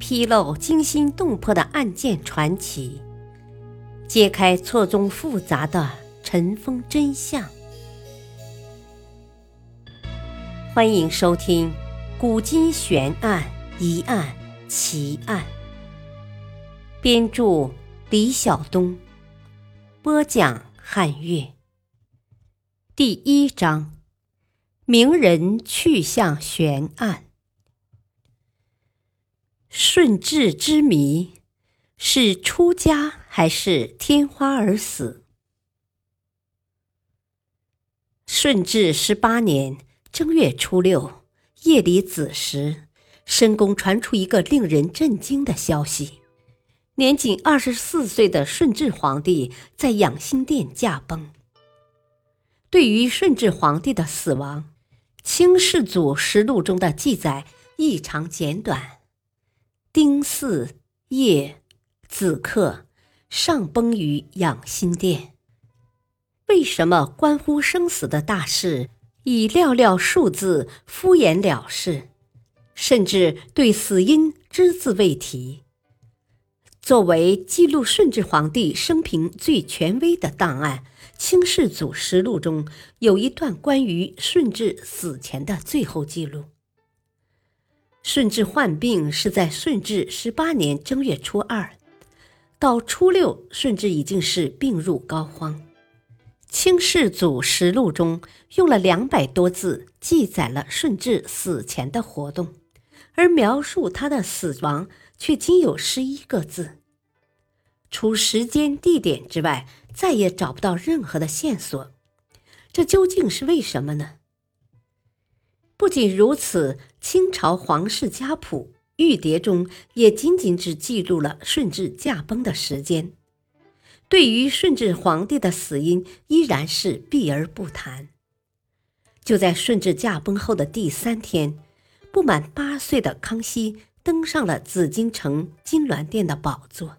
披露惊心动魄的案件传奇，揭开错综复杂的尘封真相。欢迎收听《古今悬案、疑案、奇案》，编著李晓东，播讲汉乐。第一章：名人去向悬案。顺治之谜是出家还是天花而死？顺治十八年正月初六夜里子时，深宫传出一个令人震惊的消息：年仅二十四岁的顺治皇帝在养心殿驾崩。对于顺治皇帝的死亡，《清世祖实录》中的记载异常简短。丁巳夜，子刻上崩于养心殿。为什么关乎生死的大事，以寥寥数字敷衍了事，甚至对死因只字未提？作为记录顺治皇帝生平最权威的档案，《清世祖实录》中有一段关于顺治死前的最后记录。顺治患病是在顺治十八年正月初二，到初六，顺治已经是病入膏肓。《清世祖实录》中用了两百多字记载了顺治死前的活动，而描述他的死亡却仅有十一个字。除时间、地点之外，再也找不到任何的线索。这究竟是为什么呢？不仅如此，清朝皇室家谱《玉牒》中也仅仅只记录了顺治驾崩的时间，对于顺治皇帝的死因依然是避而不谈。就在顺治驾崩后的第三天，不满八岁的康熙登上了紫禁城金銮殿的宝座，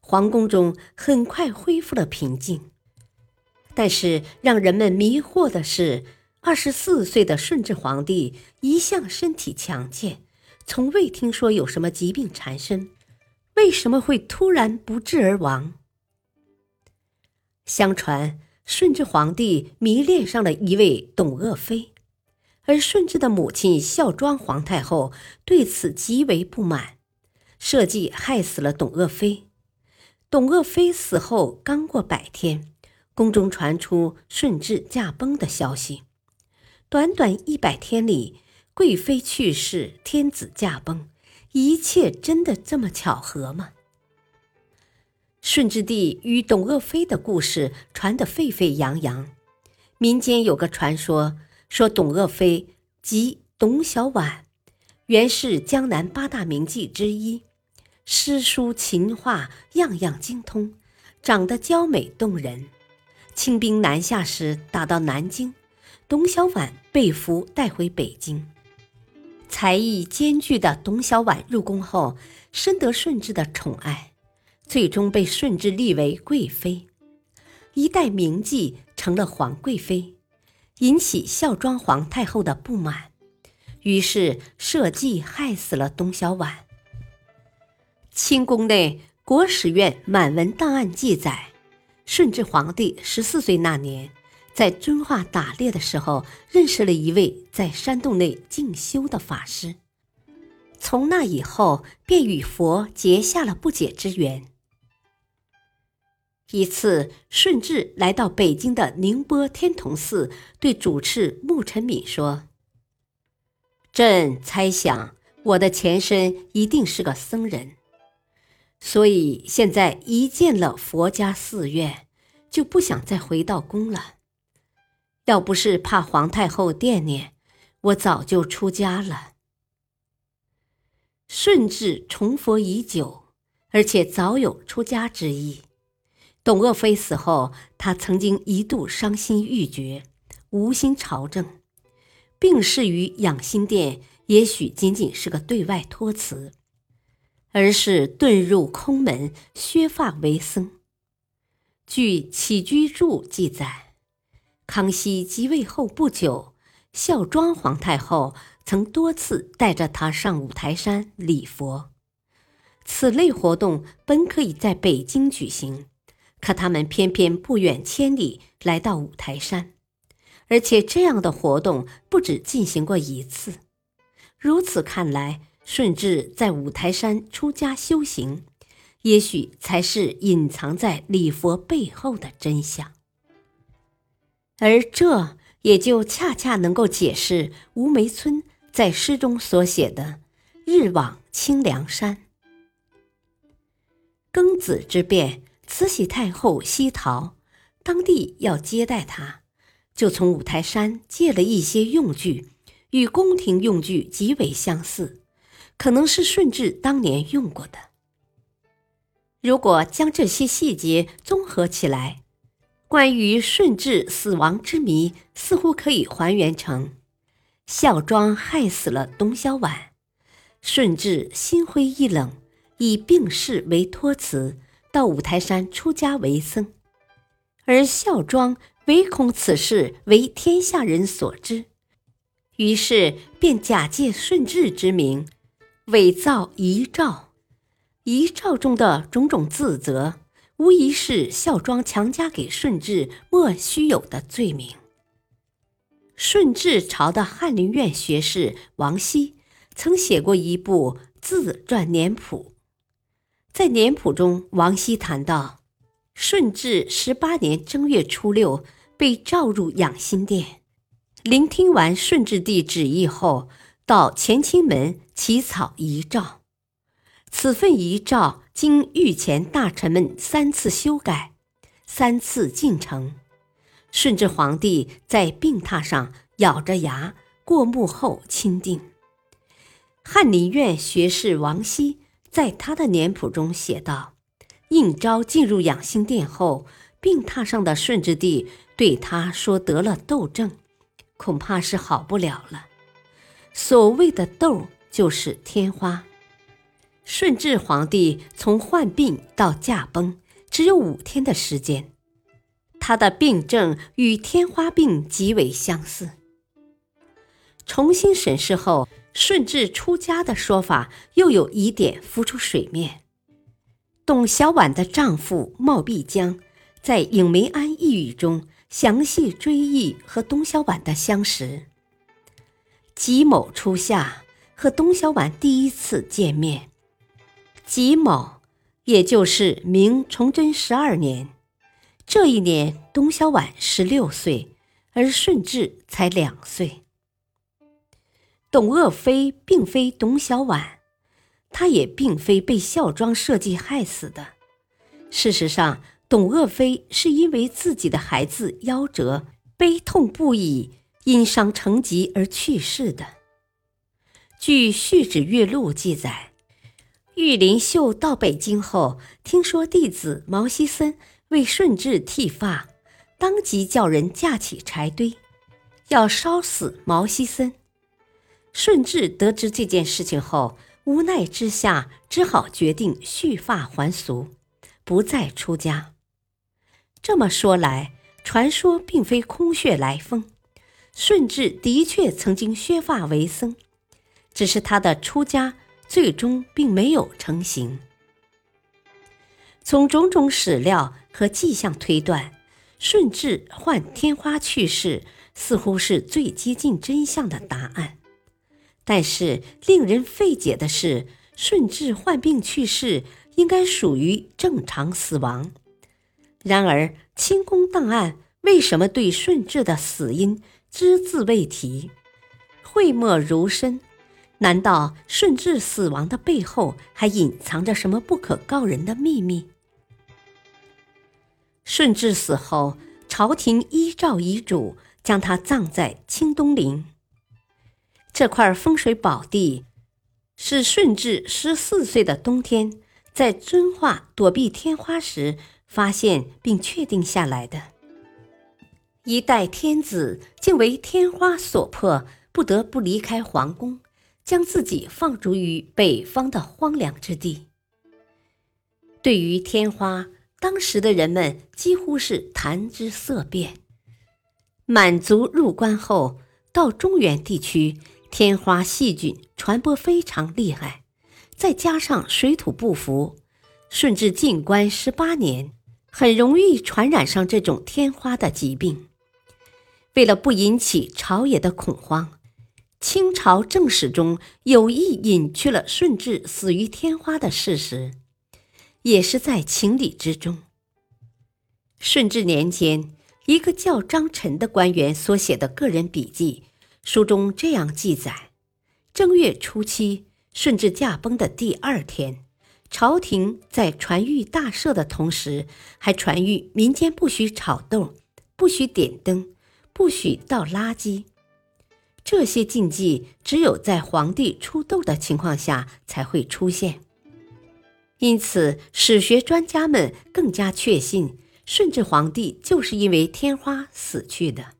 皇宫中很快恢复了平静。但是让人们迷惑的是。二十四岁的顺治皇帝一向身体强健，从未听说有什么疾病缠身，为什么会突然不治而亡？相传顺治皇帝迷恋上了一位董鄂妃，而顺治的母亲孝庄皇太后对此极为不满，设计害死了董鄂妃。董鄂妃死后刚过百天，宫中传出顺治驾崩的消息。短短一百天里，贵妃去世，天子驾崩，一切真的这么巧合吗？顺治帝与董鄂妃的故事传得沸沸扬扬，民间有个传说，说董鄂妃即董小宛，原是江南八大名妓之一，诗书琴画样样精通，长得娇美动人。清兵南下时，打到南京。董小宛被俘带回北京，才艺兼具的董小宛入宫后，深得顺治的宠爱，最终被顺治立为贵妃。一代名妓成了皇贵妃，引起孝庄皇太后的不满，于是设计害死了董小宛。清宫内国史院满文档案记载，顺治皇帝十四岁那年。在遵化打猎的时候，认识了一位在山洞内静修的法师，从那以后便与佛结下了不解之缘。一次，顺治来到北京的宁波天童寺，对主持穆成敏说：“朕猜想我的前身一定是个僧人，所以现在一见了佛家寺院，就不想再回到宫了。”要不是怕皇太后惦念，我早就出家了。顺治崇佛已久，而且早有出家之意。董鄂妃死后，他曾经一度伤心欲绝，无心朝政。病逝于养心殿，也许仅仅是个对外托辞，而是遁入空门，削发为僧。据《起居注》记载。康熙即位后不久，孝庄皇太后曾多次带着他上五台山礼佛。此类活动本可以在北京举行，可他们偏偏不远千里来到五台山，而且这样的活动不止进行过一次。如此看来，顺治在五台山出家修行，也许才是隐藏在礼佛背后的真相。而这也就恰恰能够解释吴梅村在诗中所写的“日往清凉山”。庚子之变，慈禧太后西逃，当地要接待她，就从五台山借了一些用具，与宫廷用具极为相似，可能是顺治当年用过的。如果将这些细节综合起来。关于顺治死亡之谜，似乎可以还原成：孝庄害死了董小宛，顺治心灰意冷，以病逝为托辞，到五台山出家为僧。而孝庄唯恐此事为天下人所知，于是便假借顺治之名，伪造遗诏。遗诏中的种种自责。无疑是孝庄强加给顺治莫须有的罪名。顺治朝的翰林院学士王熙曾写过一部自传年谱，在年谱中，王熙谈到，顺治十八年正月初六被召入养心殿，聆听完顺治帝旨意后，到乾清门起草遗诏。此份遗诏经御前大臣们三次修改，三次进呈。顺治皇帝在病榻上咬着牙过目后钦定。翰林院学士王熙在他的年谱中写道：“应召进入养心殿后，病榻上的顺治帝对他说：‘得了痘症，恐怕是好不了了。’所谓的痘，就是天花。”顺治皇帝从患病到驾崩只有五天的时间，他的病症与天花病极为相似。重新审视后，顺治出家的说法又有疑点浮出水面。董小宛的丈夫冒必江在《影梅庵一语》中详细追忆和董小宛的相识。己卯初夏，和董小宛第一次见面。己卯，也就是明崇祯十二年，这一年，董小宛十六岁，而顺治才两岁。董鄂妃并非董小宛，她也并非被孝庄设计害死的。事实上，董鄂妃是因为自己的孩子夭折，悲痛不已，因伤成疾而去世的。据《续旨月录》记载。玉林秀到北京后，听说弟子毛希森为顺治剃发，当即叫人架起柴堆，要烧死毛希森。顺治得知这件事情后，无奈之下，只好决定蓄发还俗，不再出家。这么说来，传说并非空穴来风，顺治的确曾经削发为僧，只是他的出家。最终并没有成型。从种种史料和迹象推断，顺治患天花去世似乎是最接近真相的答案。但是令人费解的是，顺治患病去世应该属于正常死亡。然而清宫档案为什么对顺治的死因只字未提，讳莫如深？难道顺治死亡的背后还隐藏着什么不可告人的秘密？顺治死后，朝廷依照遗嘱将他葬在清东陵。这块风水宝地，是顺治十四岁的冬天在遵化躲避天花时发现并确定下来的。一代天子竟为天花所迫，不得不离开皇宫。将自己放逐于北方的荒凉之地。对于天花，当时的人们几乎是谈之色变。满族入关后，到中原地区天花细菌传播非常厉害，再加上水土不服，顺治进关十八年，很容易传染上这种天花的疾病。为了不引起朝野的恐慌，清朝正史中有意隐去了顺治死于天花的事实，也是在情理之中。顺治年间，一个叫张晨的官员所写的个人笔记。书中这样记载：正月初七，顺治驾崩的第二天，朝廷在传谕大赦的同时，还传谕民间不许炒豆，不许点灯，不许倒垃圾。这些禁忌只有在皇帝出痘的情况下才会出现。因此，史学专家们更加确信，顺治皇帝就是因为天花死去的。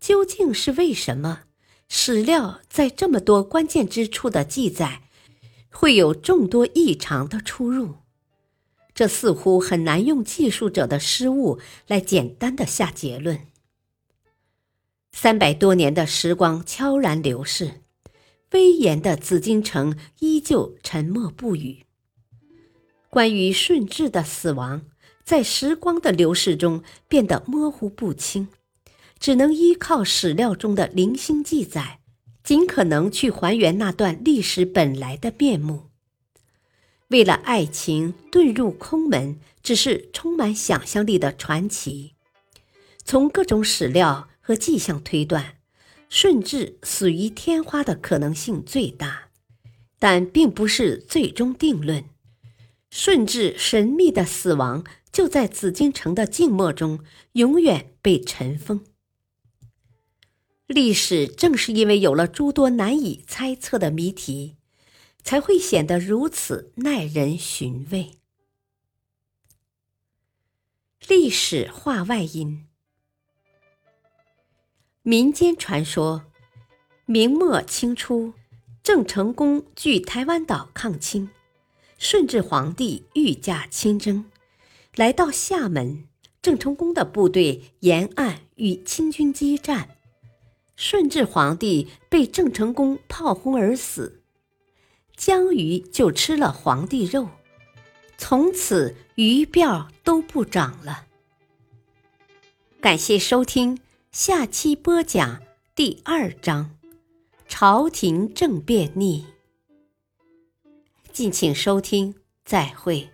究竟是为什么？史料在这么多关键之处的记载，会有众多异常的出入？这似乎很难用记述者的失误来简单的下结论。三百多年的时光悄然流逝，威严的紫禁城依旧沉默不语。关于顺治的死亡，在时光的流逝中变得模糊不清。只能依靠史料中的零星记载，尽可能去还原那段历史本来的面目。为了爱情遁入空门，只是充满想象力的传奇。从各种史料和迹象推断，顺治死于天花的可能性最大，但并不是最终定论。顺治神秘的死亡，就在紫禁城的静默中，永远被尘封。历史正是因为有了诸多难以猜测的谜题，才会显得如此耐人寻味。历史话外音：民间传说，明末清初，郑成功据台湾岛抗清，顺治皇帝御驾亲征，来到厦门，郑成功的部队沿岸与清军激战。顺治皇帝被郑成功炮轰而死，江鱼就吃了皇帝肉，从此鱼鳔都不长了。感谢收听，下期播讲第二章：朝廷政变逆。敬请收听，再会。